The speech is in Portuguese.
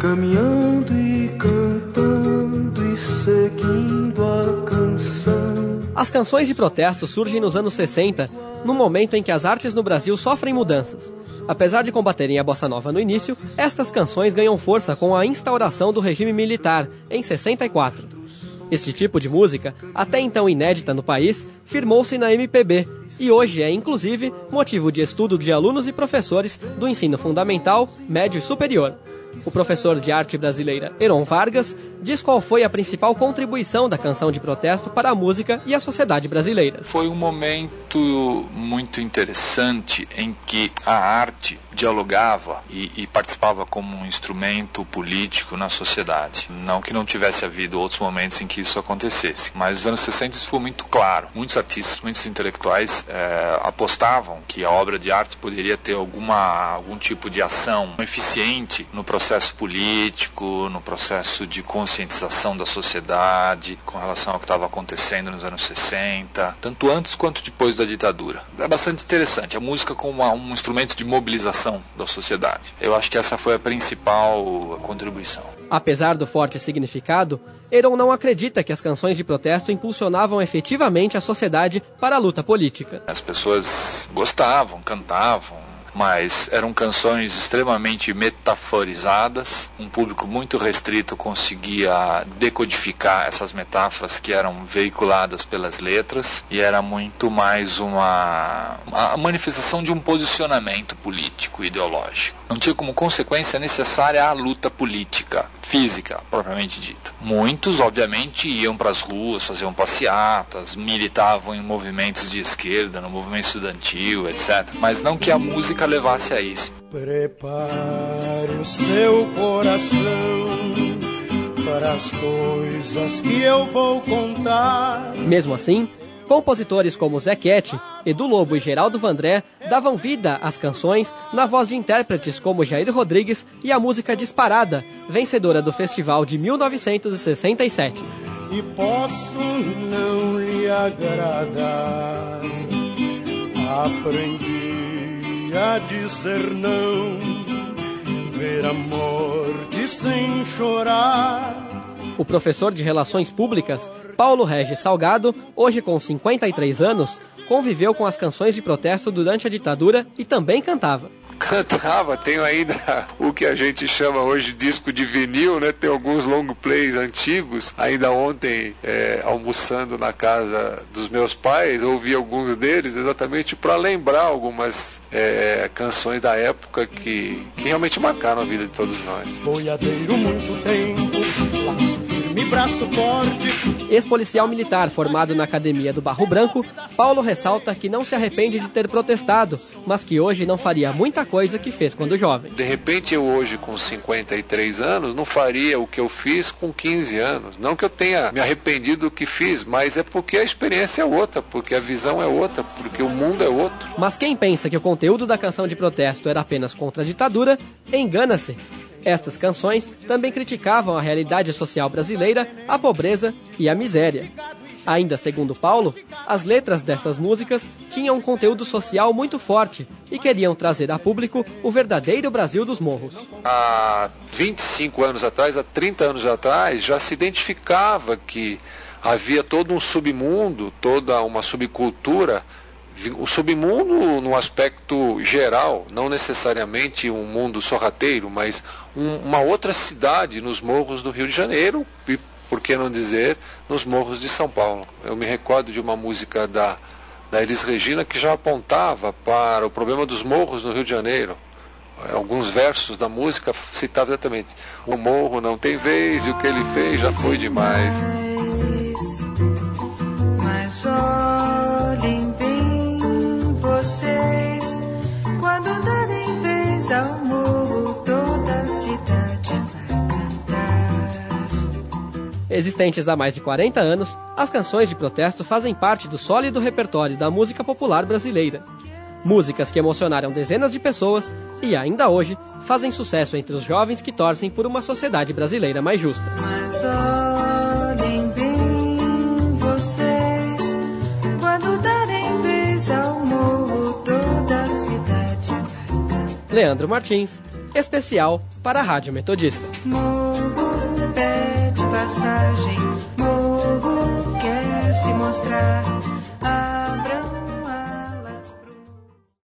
caminhando e cantando e seguindo a canção. As canções de protesto surgem nos anos 60, no momento em que as artes no Brasil sofrem mudanças. Apesar de combaterem a bossa nova no início, estas canções ganham força com a instauração do regime militar em 64. Este tipo de música, até então inédita no país, firmou-se na MPB e hoje é, inclusive, motivo de estudo de alunos e professores do ensino fundamental, médio e superior. O professor de arte brasileira Heron Vargas diz qual foi a principal contribuição da canção de protesto para a música e a sociedade brasileira. Foi um momento muito interessante em que a arte dialogava e, e, participava como um instrumento político na sociedade. Não que não tivesse havido outros momentos em que isso acontecesse, mas nos anos 60 isso foi muito claro. Muitos artistas, muitos intelectuais é, apostavam que a obra de arte poderia ter alguma, algum tipo de ação eficiente no processo político, no processo de conscientização da sociedade com relação ao que estava acontecendo nos anos 60, tanto antes quanto depois da ditadura. É bastante interessante. A música como um instrumento de mobilização da sociedade. Eu acho que essa foi a principal contribuição. Apesar do forte significado, Heron não acredita que as canções de protesto impulsionavam efetivamente a sociedade para a luta política. As pessoas gostavam, cantavam, mas eram canções extremamente metaforizadas. Um público muito restrito conseguia decodificar essas metáforas que eram veiculadas pelas letras e era muito mais uma a manifestação de um posicionamento político ideológico. Não tinha como consequência necessária a luta política, física, propriamente dita. Muitos, obviamente, iam para as ruas, faziam passeatas, militavam em movimentos de esquerda, no movimento estudantil, etc. Mas não que a música levasse a isso. Prepare o seu coração para as coisas que eu vou contar. Mesmo assim, compositores como Zequete, Edu Lobo e Geraldo Vandré davam vida às canções na voz de intérpretes como Jair Rodrigues e a música Disparada, vencedora do festival de 1967. E posso não lhe agradar, aprendi não, ver a morte sem chorar. O professor de Relações Públicas, Paulo Regis Salgado, hoje com 53 anos, conviveu com as canções de protesto durante a ditadura e também cantava cantava, tenho ainda o que a gente chama hoje disco de vinil, né? Tem alguns long plays antigos. Ainda ontem, é, almoçando na casa dos meus pais, ouvi alguns deles exatamente para lembrar algumas é, canções da época que, que realmente marcaram a vida de todos nós. Boiadeiro muito tempo braço forte. Ex-policial militar formado na Academia do Barro Branco, Paulo ressalta que não se arrepende de ter protestado, mas que hoje não faria muita coisa que fez quando jovem. De repente, eu hoje, com 53 anos, não faria o que eu fiz com 15 anos. Não que eu tenha me arrependido do que fiz, mas é porque a experiência é outra, porque a visão é outra, porque o mundo é outro. Mas quem pensa que o conteúdo da canção de protesto era apenas contra a ditadura, engana-se. Estas canções também criticavam a realidade social brasileira, a pobreza e a miséria. Ainda segundo Paulo, as letras dessas músicas tinham um conteúdo social muito forte e queriam trazer a público o verdadeiro Brasil dos morros. Há 25 anos atrás, há 30 anos atrás, já se identificava que havia todo um submundo, toda uma subcultura o submundo no aspecto geral, não necessariamente um mundo sorrateiro, mas um, uma outra cidade nos morros do Rio de Janeiro e, por que não dizer, nos morros de São Paulo. Eu me recordo de uma música da, da Elis Regina que já apontava para o problema dos morros no Rio de Janeiro. Alguns versos da música citavam exatamente: O morro não tem vez e o que ele fez já foi demais. Existentes há mais de 40 anos, as canções de protesto fazem parte do sólido repertório da música popular brasileira. Músicas que emocionaram dezenas de pessoas e, ainda hoje, fazem sucesso entre os jovens que torcem por uma sociedade brasileira mais justa. Mas olhem bem vocês, quando darem vez ao morro, toda a cidade Leandro Martins, especial para a Rádio Metodista. Morro pede passagem, morro quer se mostrar.